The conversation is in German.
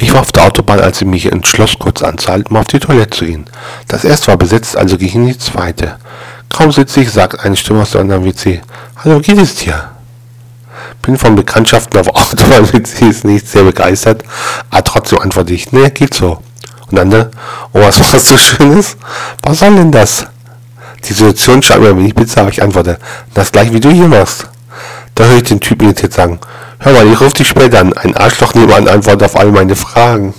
Ich war auf der Autobahn, als ich mich entschloss, kurz anzuhalten, um auf die Toilette zu gehen. Das erste war besetzt, also ging ich in die zweite. Kaum sitze ich, sagt eine Stimme aus der anderen WC. Hallo, geht es dir? Bin von Bekanntschaften auf Autobahn-WCs nicht sehr begeistert, aber trotzdem antworte ich, ne, geht so. Und dann, ne, oh, was machst du Schönes? Was soll denn das? Die Situation scheint mir wenig bizarr, aber ich antworte, das gleich wie du hier machst. Da höre ich den Typen irritiert sagen, hör mal, ich rufe dich später an. Ein Arschloch nebenan antwortet auf all meine Fragen.